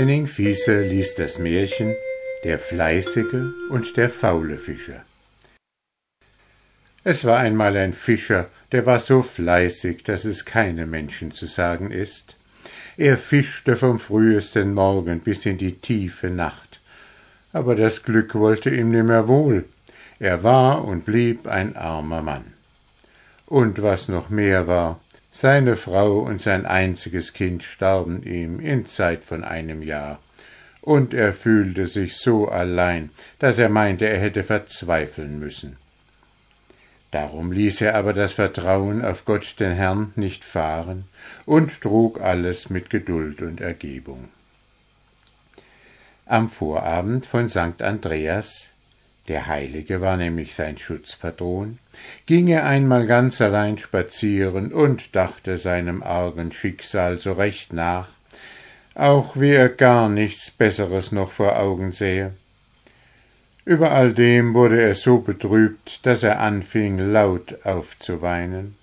Henning Fiese liest das Märchen Der fleißige und der faule Fischer. Es war einmal ein Fischer, der war so fleißig, dass es keinem Menschen zu sagen ist. Er fischte vom frühesten Morgen bis in die tiefe Nacht. Aber das Glück wollte ihm nimmer wohl. Er war und blieb ein armer Mann. Und was noch mehr war, seine Frau und sein einziges Kind starben ihm in Zeit von einem Jahr, und er fühlte sich so allein, dass er meinte, er hätte verzweifeln müssen. Darum ließ er aber das Vertrauen auf Gott den Herrn nicht fahren und trug alles mit Geduld und Ergebung. Am Vorabend von St. Andreas der Heilige war nämlich sein Schutzpatron, ging er einmal ganz allein spazieren und dachte seinem argen Schicksal so recht nach, auch wie er gar nichts Besseres noch vor Augen sähe. Über all dem wurde er so betrübt, dass er anfing laut aufzuweinen.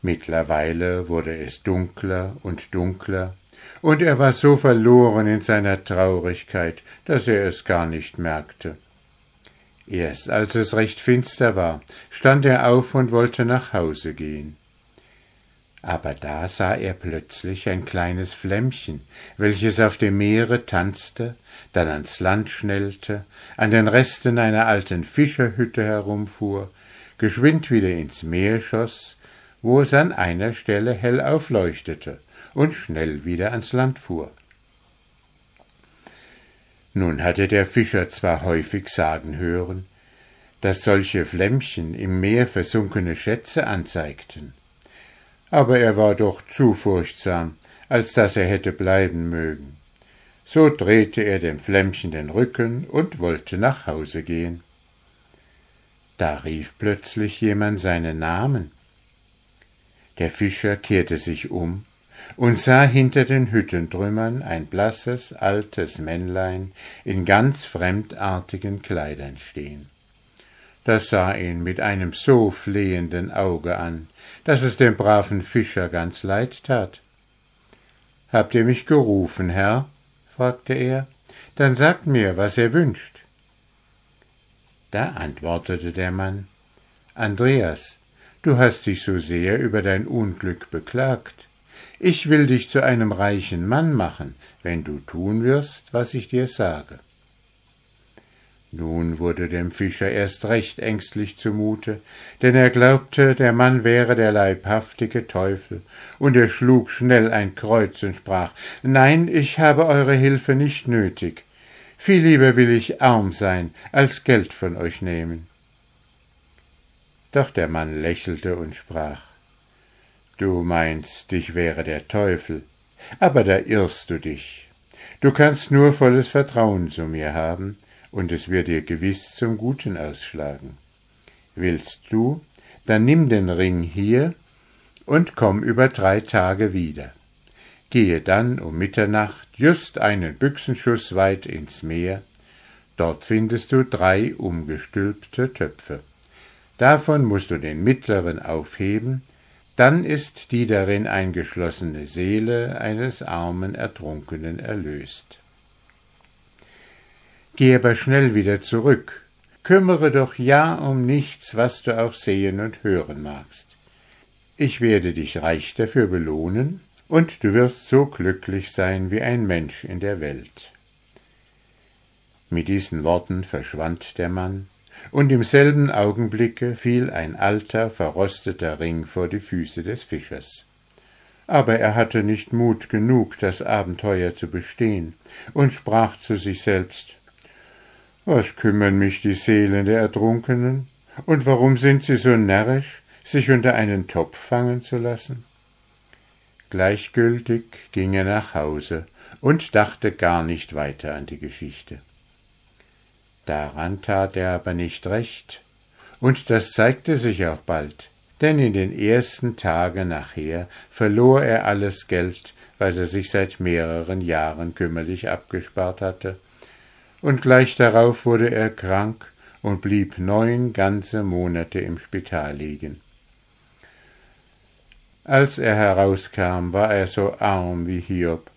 Mittlerweile wurde es dunkler und dunkler, und er war so verloren in seiner Traurigkeit, dass er es gar nicht merkte. Erst als es recht finster war, stand er auf und wollte nach Hause gehen. Aber da sah er plötzlich ein kleines Flämmchen, welches auf dem Meere tanzte, dann ans Land schnellte, an den Resten einer alten Fischerhütte herumfuhr, geschwind wieder ins Meer schoss, wo es an einer Stelle hell aufleuchtete und schnell wieder ans Land fuhr. Nun hatte der Fischer zwar häufig sagen hören, dass solche Flämmchen im Meer versunkene Schätze anzeigten, aber er war doch zu furchtsam, als dass er hätte bleiben mögen. So drehte er dem Flämmchen den Rücken und wollte nach Hause gehen. Da rief plötzlich jemand seinen Namen. Der Fischer kehrte sich um und sah hinter den Hüttentrümmern ein blasses, altes Männlein in ganz fremdartigen Kleidern stehen. Das sah ihn mit einem so flehenden Auge an, dass es dem braven Fischer ganz leid tat. Habt ihr mich gerufen, Herr? fragte er, dann sagt mir, was ihr wünscht. Da antwortete der Mann Andreas, du hast dich so sehr über dein Unglück beklagt. Ich will dich zu einem reichen Mann machen, wenn du tun wirst, was ich dir sage. Nun wurde dem Fischer erst recht ängstlich zumute, denn er glaubte, der Mann wäre der leibhaftige Teufel, und er schlug schnell ein Kreuz und sprach Nein, ich habe eure Hilfe nicht nötig. Viel lieber will ich arm sein, als Geld von euch nehmen. Doch der Mann lächelte und sprach Du meinst, dich wäre der Teufel, aber da irrst du dich. Du kannst nur volles Vertrauen zu mir haben, und es wird dir gewiss zum Guten ausschlagen. Willst du, dann nimm den Ring hier und komm über drei Tage wieder. Gehe dann um Mitternacht just einen Büchsenschuss weit ins Meer, dort findest du drei umgestülpte Töpfe. Davon musst du den mittleren aufheben, dann ist die darin eingeschlossene Seele eines armen Ertrunkenen erlöst. Geh aber schnell wieder zurück, kümmere doch ja um nichts, was du auch sehen und hören magst. Ich werde dich reich dafür belohnen, und du wirst so glücklich sein wie ein Mensch in der Welt. Mit diesen Worten verschwand der Mann, und im selben Augenblicke fiel ein alter, verrosteter Ring vor die Füße des Fischers. Aber er hatte nicht Mut genug, das Abenteuer zu bestehen, und sprach zu sich selbst Was kümmern mich die Seelen der Ertrunkenen, und warum sind sie so närrisch, sich unter einen Topf fangen zu lassen? Gleichgültig ging er nach Hause und dachte gar nicht weiter an die Geschichte. Daran tat er aber nicht recht, und das zeigte sich auch bald, denn in den ersten Tagen nachher verlor er alles Geld, was er sich seit mehreren Jahren kümmerlich abgespart hatte, und gleich darauf wurde er krank und blieb neun ganze Monate im Spital liegen. Als er herauskam, war er so arm wie Hiob,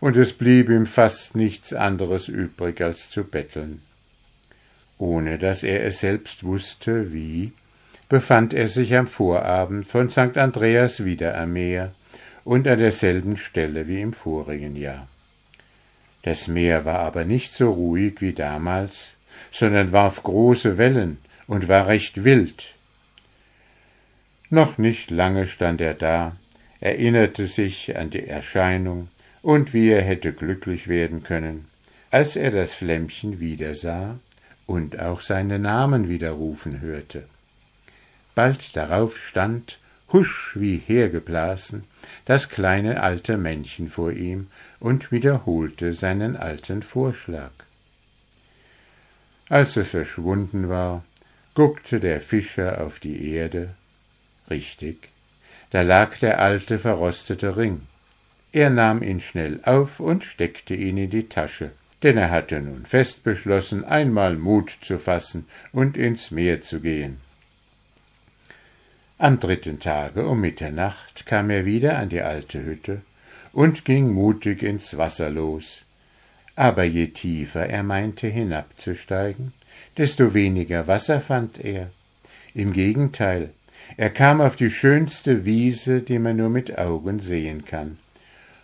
und es blieb ihm fast nichts anderes übrig als zu betteln. Ohne dass er es selbst wusste, wie, befand er sich am Vorabend von St. Andreas wieder am Meer und an derselben Stelle wie im vorigen Jahr. Das Meer war aber nicht so ruhig wie damals, sondern warf große Wellen und war recht wild. Noch nicht lange stand er da, erinnerte sich an die Erscheinung und wie er hätte glücklich werden können, als er das Flämmchen wiedersah und auch seinen Namen widerrufen hörte. Bald darauf stand, husch wie hergeblasen, das kleine alte Männchen vor ihm und wiederholte seinen alten Vorschlag. Als es verschwunden war, guckte der Fischer auf die Erde. Richtig, da lag der alte verrostete Ring. Er nahm ihn schnell auf und steckte ihn in die Tasche, denn er hatte nun fest beschlossen, einmal Mut zu fassen und ins Meer zu gehen. Am dritten Tage um Mitternacht kam er wieder an die alte Hütte und ging mutig ins Wasser los. Aber je tiefer er meinte hinabzusteigen, desto weniger Wasser fand er. Im Gegenteil, er kam auf die schönste Wiese, die man nur mit Augen sehen kann.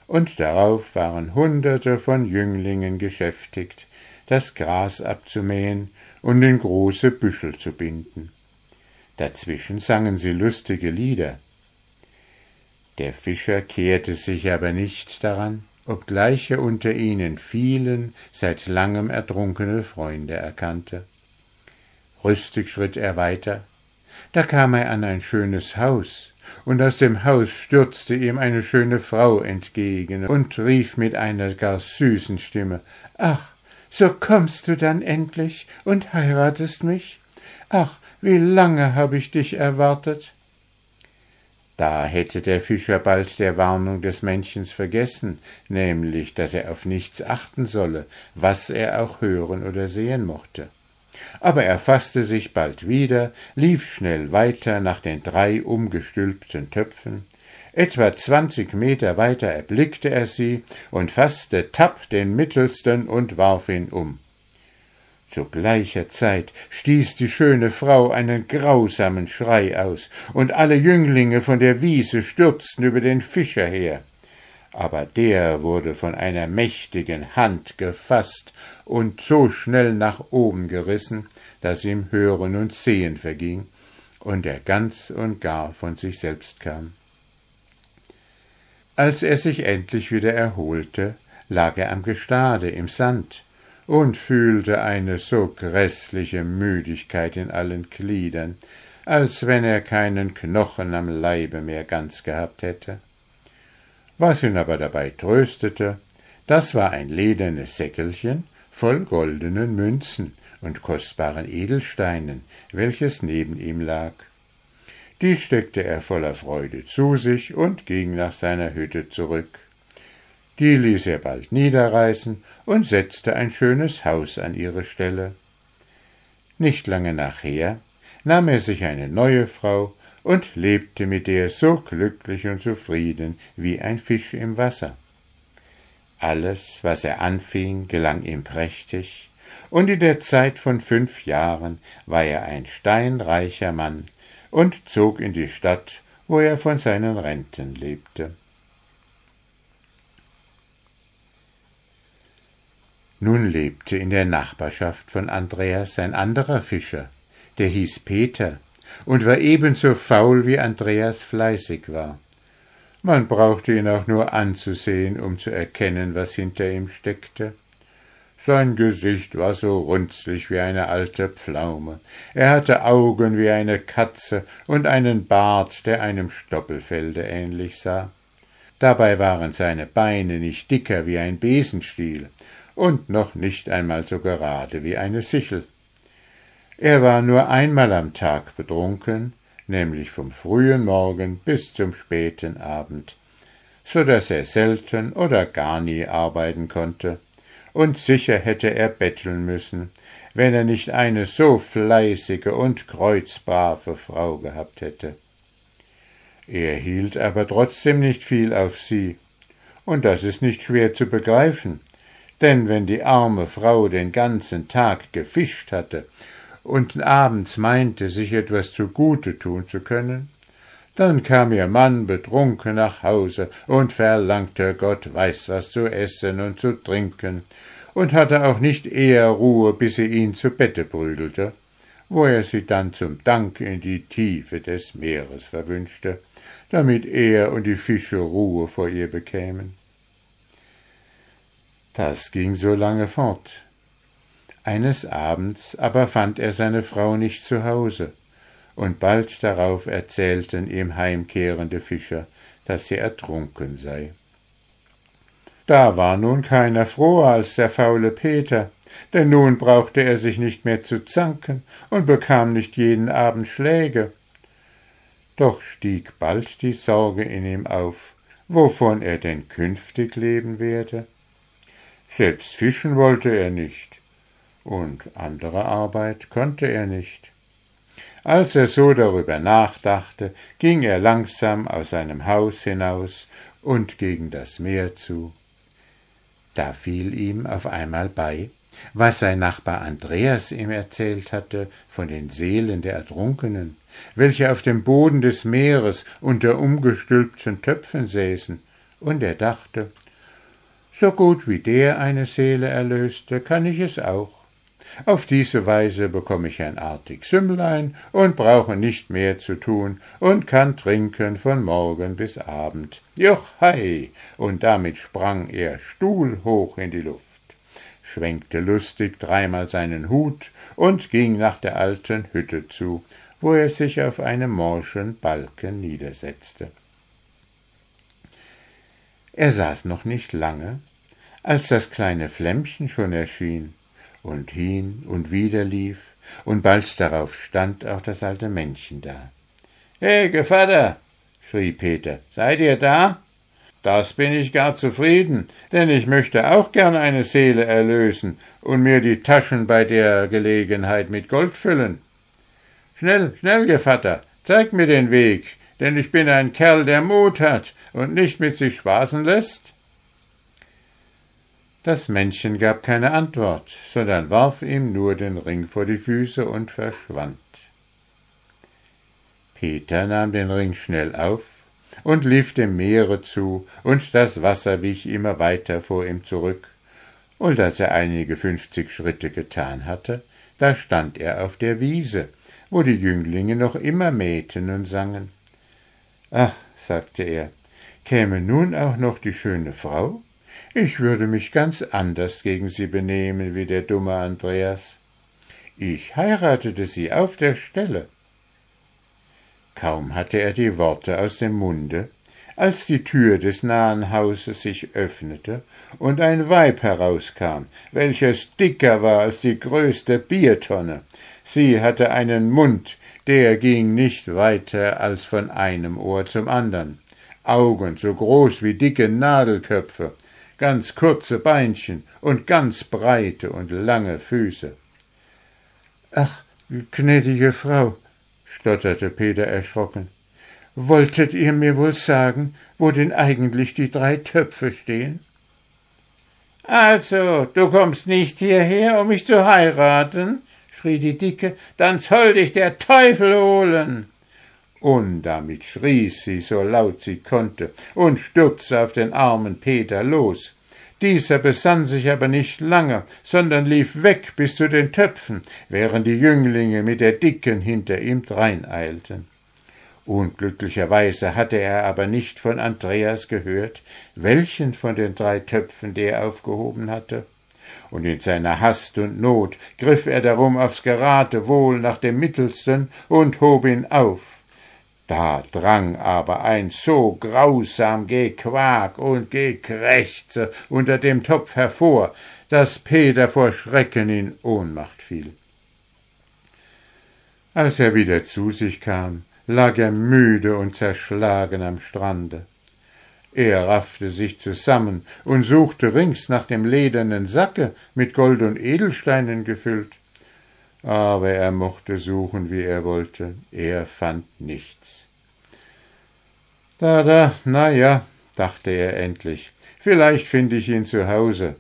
Und darauf waren Hunderte von Jünglingen geschäftigt, das Gras abzumähen und in große Büschel zu binden. Dazwischen sangen sie lustige Lieder. Der Fischer kehrte sich aber nicht daran, obgleich er unter ihnen vielen seit langem ertrunkene Freunde erkannte. Rüstig schritt er weiter. Da kam er an ein schönes Haus, und aus dem Haus stürzte ihm eine schöne Frau entgegen und rief mit einer gar süßen Stimme Ach, so kommst du dann endlich und heiratest mich? Ach, wie lange hab ich dich erwartet? Da hätte der Fischer bald der Warnung des Männchens vergessen, nämlich, dass er auf nichts achten solle, was er auch hören oder sehen mochte. Aber er fasste sich bald wieder, lief schnell weiter nach den drei umgestülpten Töpfen, Etwa zwanzig Meter weiter erblickte er sie und fasste Tapp den mittelsten und warf ihn um. Zu gleicher Zeit stieß die schöne Frau einen grausamen Schrei aus, und alle Jünglinge von der Wiese stürzten über den Fischer her. Aber der wurde von einer mächtigen Hand gefasst und so schnell nach oben gerissen, dass ihm Hören und Sehen verging und er ganz und gar von sich selbst kam. Als er sich endlich wieder erholte, lag er am Gestade im Sand, und fühlte eine so gräßliche Müdigkeit in allen Gliedern, als wenn er keinen Knochen am Leibe mehr ganz gehabt hätte. Was ihn aber dabei tröstete, das war ein ledernes Säckelchen voll goldenen Münzen und kostbaren Edelsteinen, welches neben ihm lag. Die steckte er voller Freude zu sich und ging nach seiner Hütte zurück. Die ließ er bald niederreißen und setzte ein schönes Haus an ihre Stelle. Nicht lange nachher nahm er sich eine neue Frau und lebte mit der so glücklich und zufrieden wie ein Fisch im Wasser. Alles, was er anfing, gelang ihm prächtig, und in der Zeit von fünf Jahren war er ein steinreicher Mann und zog in die Stadt, wo er von seinen Renten lebte. Nun lebte in der Nachbarschaft von Andreas ein anderer Fischer, der hieß Peter und war ebenso faul wie Andreas fleißig war. Man brauchte ihn auch nur anzusehen, um zu erkennen, was hinter ihm steckte. Sein Gesicht war so runzlig wie eine alte Pflaume, er hatte Augen wie eine Katze und einen Bart, der einem Stoppelfelde ähnlich sah. Dabei waren seine Beine nicht dicker wie ein Besenstiel, und noch nicht einmal so gerade wie eine Sichel. Er war nur einmal am Tag betrunken, nämlich vom frühen Morgen bis zum späten Abend, so dass er selten oder gar nie arbeiten konnte, und sicher hätte er betteln müssen, wenn er nicht eine so fleißige und kreuzbrave Frau gehabt hätte. Er hielt aber trotzdem nicht viel auf sie, Und das ist nicht schwer zu begreifen, denn wenn die arme Frau den ganzen Tag gefischt hatte und abends meinte, sich etwas zugute tun zu können, dann kam ihr Mann betrunken nach Hause und verlangte Gott weiß was zu essen und zu trinken, und hatte auch nicht eher Ruhe, bis sie ihn zu Bette prügelte, wo er sie dann zum Dank in die Tiefe des Meeres verwünschte, damit er und die Fische Ruhe vor ihr bekämen. Das ging so lange fort. Eines Abends aber fand er seine Frau nicht zu Hause, und bald darauf erzählten ihm heimkehrende Fischer, dass sie ertrunken sei. Da war nun keiner froher als der faule Peter, denn nun brauchte er sich nicht mehr zu zanken und bekam nicht jeden Abend Schläge. Doch stieg bald die Sorge in ihm auf, wovon er denn künftig leben werde. Selbst fischen wollte er nicht, und andere Arbeit konnte er nicht. Als er so darüber nachdachte, ging er langsam aus seinem Haus hinaus und gegen das Meer zu. Da fiel ihm auf einmal bei, was sein Nachbar Andreas ihm erzählt hatte von den Seelen der Ertrunkenen, welche auf dem Boden des Meeres unter umgestülpten Töpfen säßen, und er dachte, so gut wie der eine Seele erlöste, kann ich es auch. Auf diese Weise bekomme ich ein artig Sümmlein und brauche nicht mehr zu tun und kann trinken von Morgen bis Abend. Joch hei! Und damit sprang er stuhlhoch in die Luft, schwenkte lustig dreimal seinen Hut und ging nach der alten Hütte zu, wo er sich auf einem morschen Balken niedersetzte. Er saß noch nicht lange, als das kleine Flämmchen schon erschien und hin und wieder lief, und bald darauf stand auch das alte Männchen da. He, Gevatter, schrie Peter, seid ihr da? Das bin ich gar zufrieden, denn ich möchte auch gern eine Seele erlösen und mir die Taschen bei der Gelegenheit mit Gold füllen. Schnell, schnell, Gevatter, zeig mir den Weg, denn ich bin ein Kerl, der Mut hat und nicht mit sich spaßen lässt. Das Männchen gab keine Antwort, sondern warf ihm nur den Ring vor die Füße und verschwand. Peter nahm den Ring schnell auf und lief dem Meere zu, und das Wasser wich immer weiter vor ihm zurück, und als er einige fünfzig Schritte getan hatte, da stand er auf der Wiese, wo die Jünglinge noch immer mähten und sangen. Ach, sagte er, käme nun auch noch die schöne Frau? Ich würde mich ganz anders gegen sie benehmen wie der dumme Andreas. Ich heiratete sie auf der Stelle. Kaum hatte er die Worte aus dem Munde, als die Tür des nahen Hauses sich öffnete und ein Weib herauskam, welches dicker war als die größte Biertonne. Sie hatte einen Mund, der ging nicht weiter als von einem Ohr zum andern, Augen so groß wie dicke Nadelköpfe, ganz kurze Beinchen und ganz breite und lange Füße. Ach, gnädige Frau, stotterte Peter erschrocken, wolltet ihr mir wohl sagen, wo denn eigentlich die drei Töpfe stehen? Also, du kommst nicht hierher, um mich zu heiraten? schrie die Dicke, dann soll dich der Teufel holen. Und damit schrie sie so laut sie konnte und stürzte auf den armen Peter los. Dieser besann sich aber nicht lange, sondern lief weg bis zu den Töpfen, während die Jünglinge mit der Dicken hinter ihm dreineilten. Unglücklicherweise hatte er aber nicht von Andreas gehört, welchen von den drei Töpfen der aufgehoben hatte und in seiner Hast und Not griff er darum aufs Geratewohl nach dem mittelsten und hob ihn auf. Da drang aber ein so grausam Gequak und Gekrächze unter dem Topf hervor, dass Peter vor Schrecken in Ohnmacht fiel. Als er wieder zu sich kam, lag er müde und zerschlagen am Strande. Er raffte sich zusammen und suchte rings nach dem ledernen Sacke mit Gold und Edelsteinen gefüllt aber er mochte suchen, wie er wollte, er fand nichts. Da, da, na ja, dachte er endlich, vielleicht finde ich ihn zu Hause.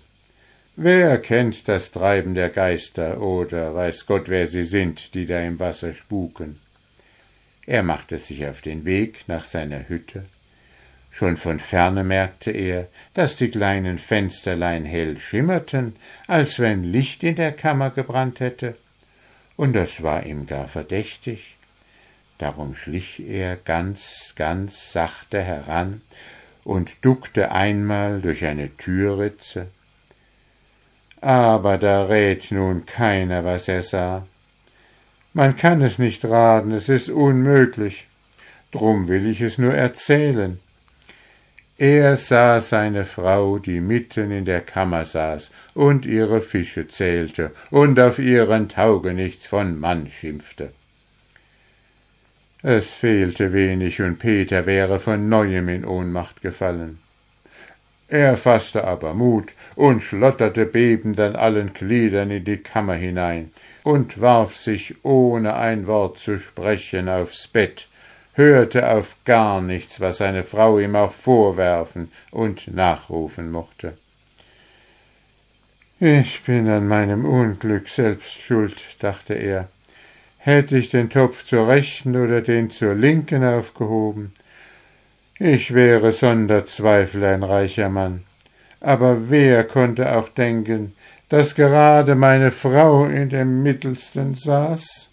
Wer kennt das Treiben der Geister oder weiß Gott, wer sie sind, die da im Wasser spuken? Er machte sich auf den Weg nach seiner Hütte. Schon von ferne merkte er, dass die kleinen Fensterlein hell schimmerten, als wenn Licht in der Kammer gebrannt hätte, und das war ihm gar verdächtig. Darum schlich er ganz, ganz sachte heran und duckte einmal durch eine Türritze, aber da rät nun keiner, was er sah. Man kann es nicht raten, es ist unmöglich. Drum will ich es nur erzählen. Er sah seine Frau, die mitten in der Kammer saß und ihre Fische zählte und auf ihren Taugenichts von Mann schimpfte. Es fehlte wenig, und Peter wäre von neuem in Ohnmacht gefallen. Er fasste aber Mut und schlotterte bebend an allen Gliedern in die Kammer hinein und warf sich, ohne ein Wort zu sprechen, aufs Bett, hörte auf gar nichts, was seine Frau ihm auch vorwerfen und nachrufen mochte. Ich bin an meinem Unglück selbst schuld, dachte er. Hätte ich den Topf zur rechten oder den zur linken aufgehoben, ich wäre sonder Zweifel ein reicher Mann. Aber wer konnte auch denken, dass gerade meine Frau in dem Mittelsten saß?